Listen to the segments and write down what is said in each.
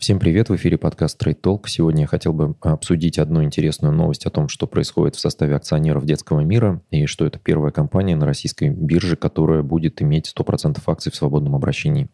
Всем привет, в эфире подкаст Trade Talk. Сегодня я хотел бы обсудить одну интересную новость о том, что происходит в составе акционеров детского мира, и что это первая компания на российской бирже, которая будет иметь 100% акций в свободном обращении.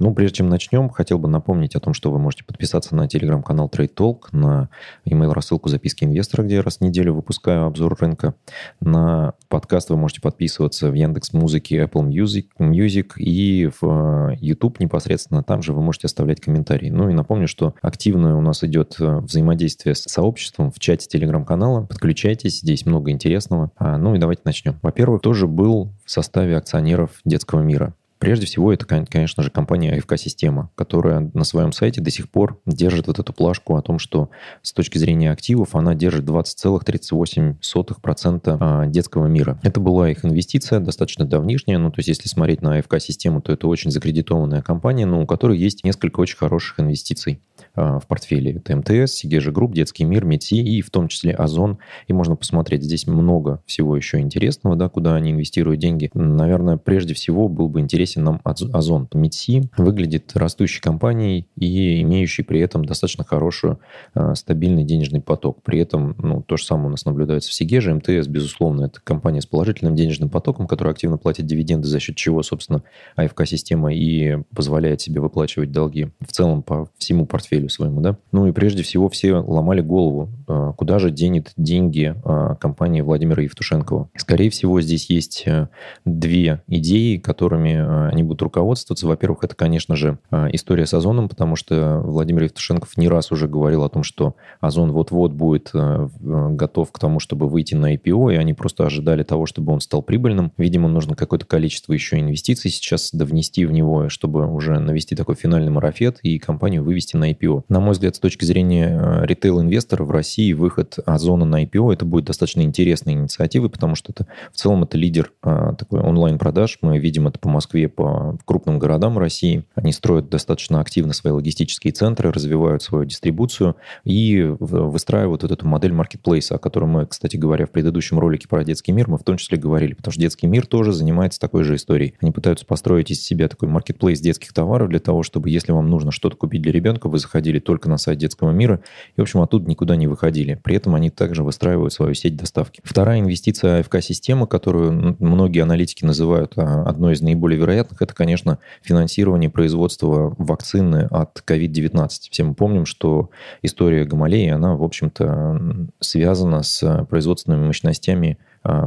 Ну, прежде чем начнем, хотел бы напомнить о том, что вы можете подписаться на телеграм-канал Trade Talk, на email рассылку записки инвестора, где я раз в неделю выпускаю обзор рынка. На подкаст вы можете подписываться в Яндекс Музыке, Apple Music, Music и в YouTube непосредственно. Там же вы можете оставлять комментарии. Ну и Напомню, что активное у нас идет э, взаимодействие с сообществом в чате телеграм-канала. Подключайтесь, здесь много интересного. А, ну и давайте начнем. Во-первых, тоже был в составе акционеров детского мира. Прежде всего, это, конечно же, компания АФК-система, которая на своем сайте до сих пор держит вот эту плашку о том, что с точки зрения активов она держит 20,38% а, детского мира. Это была их инвестиция, достаточно давнишняя. Ну, то есть, если смотреть на АФК-систему, то это очень закредитованная компания, но у которой есть несколько очень хороших инвестиций. А, в портфеле. Это МТС, Segezha Group, Детский мир, МЕДСИ и в том числе Озон. И можно посмотреть, здесь много всего еще интересного, да, куда они инвестируют деньги. Наверное, прежде всего был бы интересен нам Озон. МЕДСИ выглядит растущей компанией и имеющей при этом достаточно хороший а, стабильный денежный поток. При этом ну, то же самое у нас наблюдается в Сигеже. МТС, безусловно, это компания с положительным денежным потоком, которая активно платит дивиденды, за счет чего, собственно, АФК-система и позволяет себе выплачивать долги в целом по всему портфелю портфелю своему, да. Ну и прежде всего все ломали голову, а, куда же денет деньги а, компании Владимира Евтушенкова. Скорее всего, здесь есть э, две идеи, которыми они будут руководствоваться. Во-первых, это, конечно же, история с Озоном, потому что Владимир Евтушенков не раз уже говорил о том, что Озон вот-вот будет готов к тому, чтобы выйти на IPO, и они просто ожидали того, чтобы он стал прибыльным. Видимо, нужно какое-то количество еще инвестиций сейчас довнести в него, чтобы уже навести такой финальный марафет и компанию вывести на IPO. На мой взгляд, с точки зрения э, ритейл-инвестора в России выход Озона на IPO это будет достаточно интересной инициативой, потому что это в целом это лидер а, такой онлайн-продаж. Мы видим это по Москве, по крупным городам России. Они строят достаточно активно свои логистические центры, развивают свою дистрибуцию и выстраивают вот эту модель маркетплейса, о которой мы, кстати говоря, в предыдущем ролике про детский мир мы в том числе говорили, потому что детский мир тоже занимается такой же историей. Они пытаются построить из себя такой маркетплейс детских товаров для того, чтобы если вам нужно что-то купить для ребенка, вы заходили заходили только на сайт детского мира и, в общем, оттуда никуда не выходили. При этом они также выстраивают свою сеть доставки. Вторая инвестиция АФК-системы, которую многие аналитики называют а, одной из наиболее вероятных, это, конечно, финансирование производства вакцины от COVID-19. Все мы помним, что история Гамалеи, она, в общем-то, связана с производственными мощностями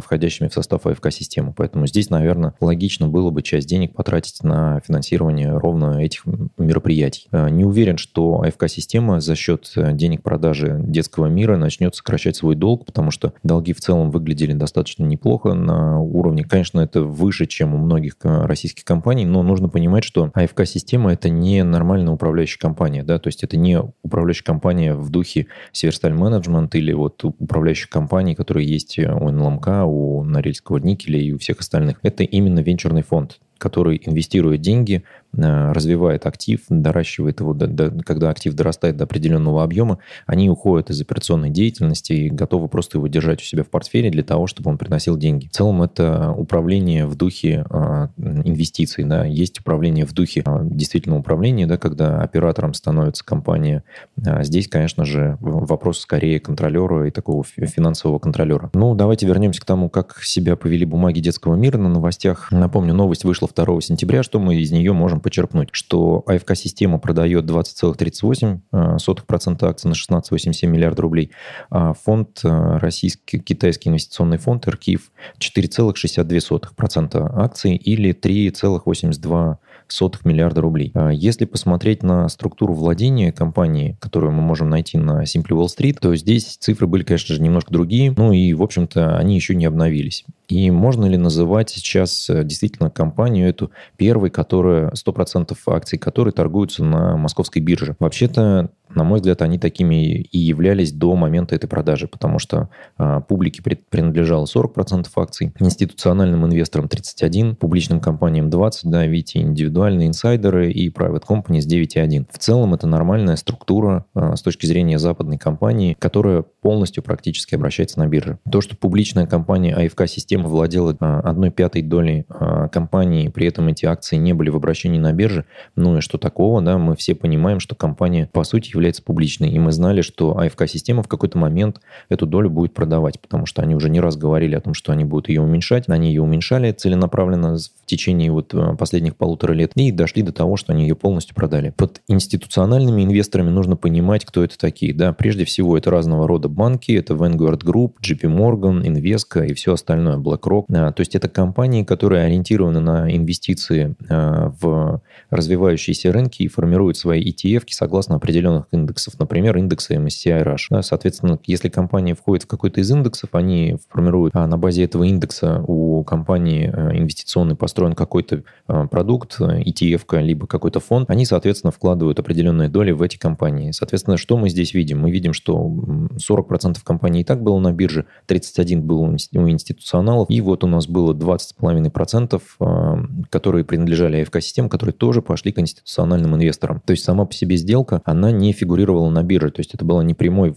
входящими в состав АФК-системы. Поэтому здесь, наверное, логично было бы часть денег потратить на финансирование ровно этих мероприятий. А, не уверен, что АФК-система за счет э, денег продажи детского мира начнет сокращать свой долг, потому что долги в целом выглядели достаточно неплохо на уровне. Конечно, это выше, чем у многих э, российских компаний, но нужно понимать, что АФК-система – это не нормальная управляющая компания, да, то есть это не управляющая компания в духе Северсталь Менеджмент или вот управляющих компаний, которые есть у НЛМК МК, у Норильского никеля и у всех остальных. Это именно венчурный фонд, который инвестирует деньги развивает актив, доращивает его, до, до, когда актив дорастает до определенного объема, они уходят из операционной деятельности и готовы просто его держать у себя в портфеле для того, чтобы он приносил деньги. В целом это управление в духе э, инвестиций. Да. Есть управление в духе э, действительно управления, да, когда оператором становится компания. А здесь, конечно же, вопрос скорее контролера и такого финансового контролера. Ну, давайте вернемся к тому, как себя повели бумаги детского мира на новостях. Напомню, новость вышла 2 сентября, что мы из нее можем почерпнуть, что АФК-система продает 20,38% э, акций на 16,87 миллиардов рублей, а фонд, э, российский китайский инвестиционный фонд РКИФ 4,62% акций или 3,82 сотых миллиарда рублей. А если посмотреть на структуру владения компании, которую мы можем найти на Simply Wall Street, то здесь цифры были, конечно же, немножко другие, ну и, в общем-то, они еще не обновились. И можно ли называть сейчас э, действительно компанию эту первой, которая 100% акций которой торгуются на московской бирже? Вообще-то на мой взгляд, они такими и являлись до момента этой продажи, потому что а, публике принадлежало 40% акций, институциональным инвесторам 31%, публичным компаниям 20%, да, видите, индивидуальные инсайдеры и private companies 9,1%. В целом это нормальная структура а, с точки зрения западной компании, которая полностью практически обращается на бирже. То, что публичная компания АФК Система владела а, одной пятой долей а, компании, при этом эти акции не были в обращении на бирже, ну и что такого, да, мы все понимаем, что компания по сути является публичной, и мы знали, что АФК Система в какой-то момент эту долю будет продавать, потому что они уже не раз говорили о том, что они будут ее уменьшать, они ее уменьшали целенаправленно в течение вот а, последних полутора лет и дошли до того, что они ее полностью продали. Под институциональными инвесторами нужно понимать, кто это такие, да, прежде всего это разного рода банки, это Vanguard Group, JP Morgan, Invesco и все остальное, BlackRock. А, то есть это компании, которые ориентированы на инвестиции а, в развивающиеся рынки и формируют свои ETF согласно определенных индексов, например, индекса MSCI Rush. Соответственно, если компания входит в какой-то из индексов, они формируют а на базе этого индекса у компании инвестиционный построен какой-то продукт, ETF, либо какой-то фонд, они, соответственно, вкладывают определенные доли в эти компании. Соответственно, что мы здесь видим? Мы видим, что 40% компаний и так было на бирже, 31 было у институционалов, и вот у нас было 20,5%, а, которые принадлежали АФК-системам, которые тоже пошли к институциональным инвесторам. То есть сама по себе сделка, она не фигурировала на бирже, то есть это было не прямой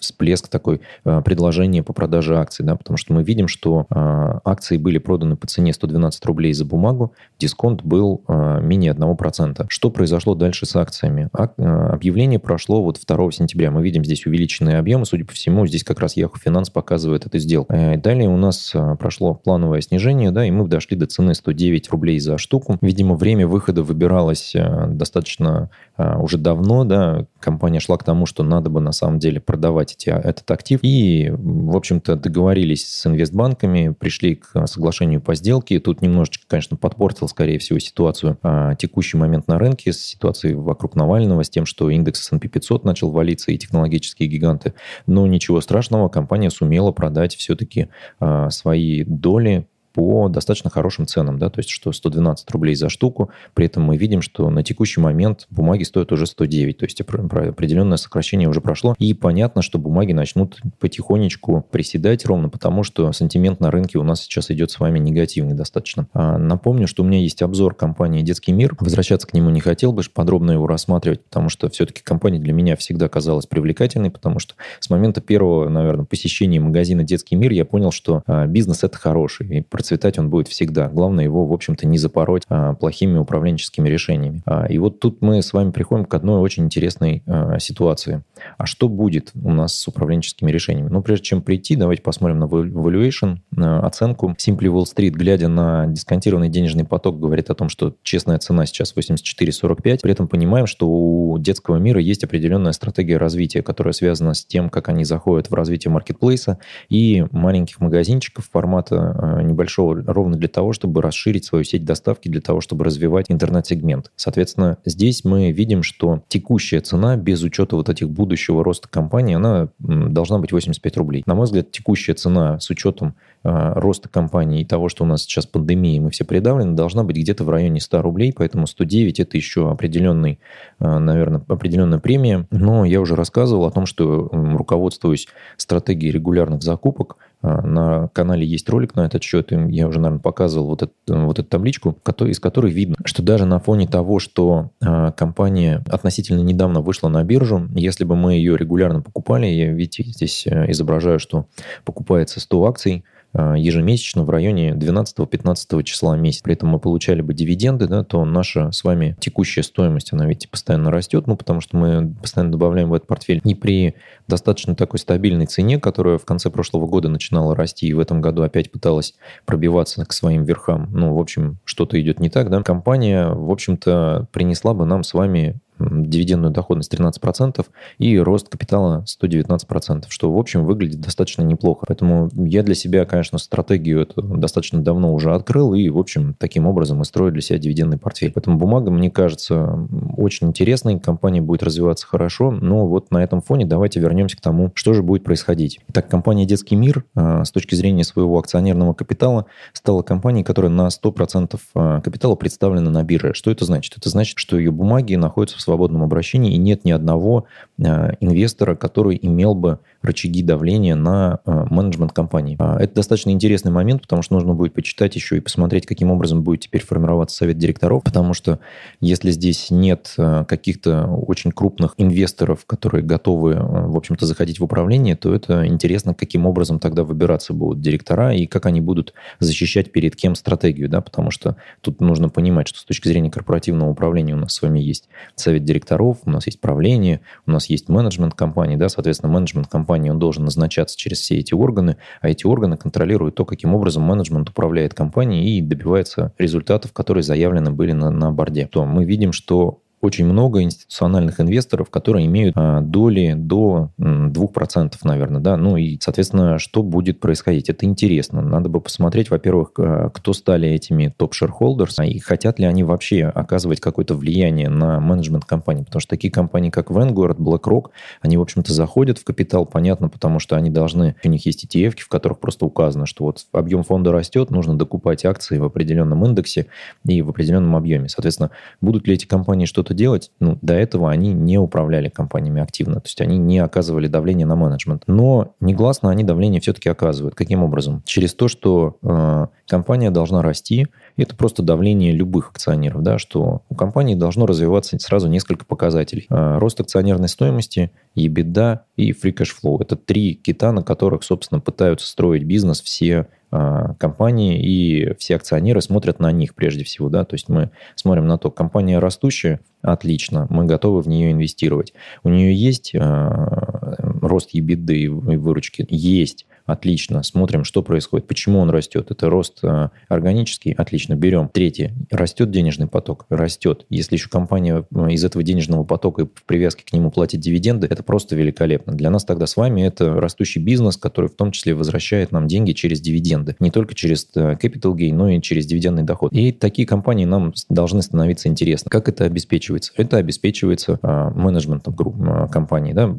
всплеск такой а, предложения по продаже акций, да, потому что мы видим, что а, акции были проданы по цене 112 рублей за бумагу, дисконт был менее 1%. Что произошло дальше с акциями? Объявление прошло вот 2 сентября. Мы видим здесь увеличенные объемы, судя по всему, здесь как раз Yahoo Finance показывает эту сделку. Э, далее у нас э, прошло плановое снижение, да, и мы дошли до цены 109 рублей за штуку. Видимо, время выхода выбиралось э, достаточно уже давно, да, компания шла к тому, что надо бы на самом деле продавать эти, этот актив. И, в общем-то, договорились с инвестбанками, пришли к соглашению по сделке. Тут немножечко, конечно, подпортил, скорее всего, ситуацию текущий момент на рынке, с ситуацией вокруг Навального, с тем, что индекс S&P 500 начал валиться и технологические гиганты. Но ничего страшного, компания сумела продать все-таки а, свои доли по достаточно хорошим ценам, да, то есть что 112 рублей за штуку, при этом мы видим, что на текущий момент бумаги стоят уже 109, то есть определенное сокращение уже прошло, и понятно, что бумаги начнут потихонечку приседать ровно потому, что сантимент на рынке у нас сейчас идет с вами негативный достаточно. А напомню, что у меня есть обзор компании «Детский мир», возвращаться к нему не хотел бы, подробно его рассматривать, потому что все-таки компания для меня всегда казалась привлекательной, потому что с момента первого, наверное, посещения магазина «Детский мир» я понял, что а, бизнес это хороший, и процветать он будет всегда. Главное его, в общем-то, не запороть а, плохими управленческими решениями. А, и вот тут мы с вами приходим к одной очень интересной а, ситуации. А что будет у нас с управленческими решениями? Ну, прежде чем прийти, давайте посмотрим на valuation, на оценку. Simply Wall Street, глядя на дисконтированный денежный поток, говорит о том, что честная цена сейчас 84,45. При этом понимаем, что у детского мира есть определенная стратегия развития, которая связана с тем, как они заходят в развитие маркетплейса и маленьких магазинчиков формата небольшого большого ровно для того, чтобы расширить свою сеть доставки, для того, чтобы развивать интернет-сегмент. Соответственно, здесь мы видим, что текущая цена без учета вот этих будущего роста компании, она должна быть 85 рублей. На мой взгляд, текущая цена с учетом э, роста компании и того, что у нас сейчас пандемия, мы все придавлены, должна быть где-то в районе 100 рублей, поэтому 109 это еще определенный, э, наверное, определенная премия. Но я уже рассказывал о том, что руководствуюсь стратегией регулярных закупок, а, на канале есть ролик на этот счет, и я уже, наверное, показывал вот, эту, вот эту табличку, из которой видно, что даже на фоне того, что а, компания относительно недавно вышла на биржу, если бы мы ее регулярно покупали, я, видите, здесь э, изображаю, что покупается 100 акций, Э, ежемесячно в районе 12-15 числа месяца. При этом мы получали бы дивиденды, да, то наша с вами текущая стоимость, она ведь постоянно растет, ну, потому что мы постоянно добавляем в этот портфель. И при достаточно такой стабильной цене, которая в конце прошлого года начинала расти и в этом году опять пыталась пробиваться к своим верхам, ну, в общем, что-то идет не так, да, компания, в общем-то, принесла бы нам с вами дивидендную доходность 13% и рост капитала 119%, что, в общем, выглядит достаточно неплохо. Поэтому я для себя, конечно, стратегию эту достаточно давно уже открыл, и, в общем, таким образом мы строю для себя дивидендный портфель. Поэтому бумага, мне кажется, очень интересной, компания будет развиваться хорошо, но вот на этом фоне давайте вернемся к тому, что же будет происходить. Итак, компания «Детский мир» а, с точки зрения своего акционерного капитала стала компанией, которая на 100% а, капитала представлена на бирже. Что это значит? Это значит, что ее бумаги находятся в свободном обращении, и нет ни одного инвестора, который имел бы рычаги давления на э, менеджмент компании. А, это достаточно интересный момент, потому что нужно будет почитать еще и посмотреть, каким образом будет теперь формироваться совет директоров, потому что если здесь нет э, каких-то очень крупных инвесторов, которые готовы, э, в общем-то, заходить в управление, то это интересно, каким образом тогда выбираться будут директора и как они будут защищать перед кем стратегию, да, потому что тут нужно понимать, что с точки зрения корпоративного управления у нас с вами есть совет директоров, у нас есть правление, у нас есть менеджмент компании, да, соответственно, менеджмент компании, он должен назначаться через все эти органы, а эти органы контролируют то, каким образом менеджмент управляет компанией и добивается результатов, которые заявлены были на, на борде. То мы видим, что очень много институциональных инвесторов, которые имеют а, доли до 2%, наверное, да, ну и, соответственно, что будет происходить? Это интересно. Надо бы посмотреть, во-первых, а, кто стали этими топ-шерхолдерс, и хотят ли они вообще оказывать какое-то влияние на менеджмент компании, потому что такие компании, как Vanguard, BlackRock, они, в общем-то, заходят в капитал, понятно, потому что они должны, у них есть ETF, в которых просто указано, что вот объем фонда растет, нужно докупать акции в определенном индексе и в определенном объеме. Соответственно, будут ли эти компании что-то что-то делать, ну, до этого они не управляли компаниями активно, то есть они не оказывали давление на менеджмент. Но негласно они давление все-таки оказывают. Каким образом? Через то, что э, компания должна расти, это просто давление любых акционеров, да, что у компании должно развиваться сразу несколько показателей. Э, рост акционерной стоимости, EBITDA и free cash flow. Это три кита, на которых, собственно, пытаются строить бизнес все а, компании, и все акционеры смотрят на них прежде всего. Да? То есть мы смотрим на то, компания растущая, отлично, мы готовы в нее инвестировать. У нее есть э, рост EBITDA и выручки? Есть. Отлично. Смотрим, что происходит. Почему он растет? Это рост э, органический? Отлично. Берем. Третье. Растет денежный поток? Растет. Если еще компания э, из этого денежного потока и в привязке к нему платит дивиденды, это просто великолепно. Для нас тогда с вами это растущий бизнес, который в том числе возвращает нам деньги через дивиденды. Не только через э, capital gain, но и через дивидендный доход. И такие компании нам должны становиться интересны. Как это обеспечивается? Это обеспечивается менеджментом групп, компании, да,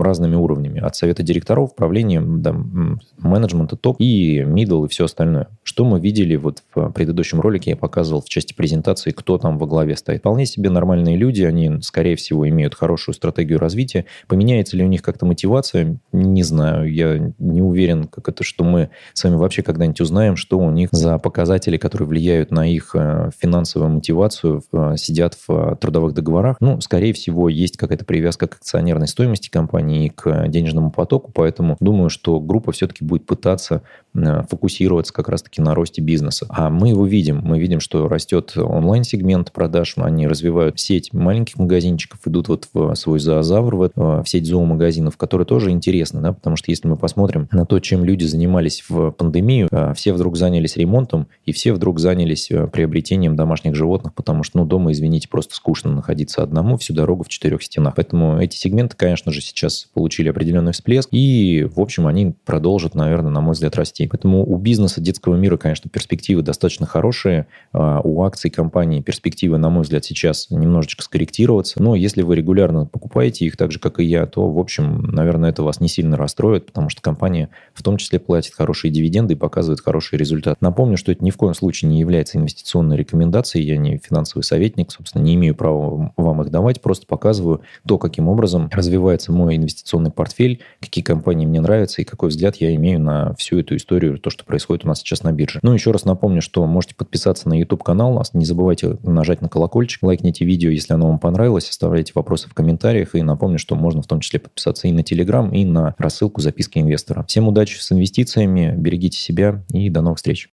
разными уровнями. От совета директоров, правлением, да, менеджмента топ и middle и все остальное. Что мы видели вот в предыдущем ролике, я показывал в части презентации, кто там во главе стоит. Вполне себе нормальные люди, они, скорее всего, имеют хорошую стратегию развития. Поменяется ли у них как-то мотивация? Не знаю. Я не уверен, как это, что мы с вами вообще когда-нибудь узнаем, что у них за показатели, которые влияют на их э, финансовую мотивацию, сидят в трудовых договорах. Ну, скорее всего, есть какая-то привязка к акционерной стоимости компании и к денежному потоку, поэтому думаю, что группа все-таки будет пытаться фокусироваться как раз-таки на росте бизнеса. А мы его видим. Мы видим, что растет онлайн-сегмент продаж, они развивают сеть маленьких магазинчиков, идут вот в свой зоозавр, в, в сеть зоомагазинов, которые тоже интересны, да, потому что если мы посмотрим на то, чем люди занимались в пандемию, э, все вдруг занялись ремонтом, и все вдруг занялись э, приобретением домашних животных, потому что, ну, дома, извините, просто скучно находиться одному всю дорогу в четырех стенах. Поэтому эти сегменты, конечно же, сейчас получили определенный всплеск, и, в общем, они продолжат наверное, на мой взгляд, расти. Поэтому у бизнеса детского мира, конечно, перспективы достаточно хорошие. А, у акций компании перспективы, на мой взгляд, сейчас немножечко скорректироваться. Но если вы регулярно покупаете их, так же, как и я, то, в общем, наверное, это вас не сильно расстроит, потому что компания в том числе платит хорошие дивиденды и показывает хороший результат. Напомню, что это ни в коем случае не является инвестиционной рекомендацией. Я не финансовый советник, собственно, не имею права вам их давать. Просто показываю то, каким образом развивается мой инвестиционный портфель, какие компании мне нравятся и какой взгляд я имею на всю эту историю, то, что происходит у нас сейчас на бирже. Ну, еще раз напомню, что можете подписаться на YouTube-канал, не забывайте нажать на колокольчик, лайкните видео, если оно вам понравилось, оставляйте вопросы в комментариях, и напомню, что можно в том числе подписаться и на Telegram, и на рассылку записки инвестора. Всем удачи с инвестициями, берегите себя, и до новых встреч.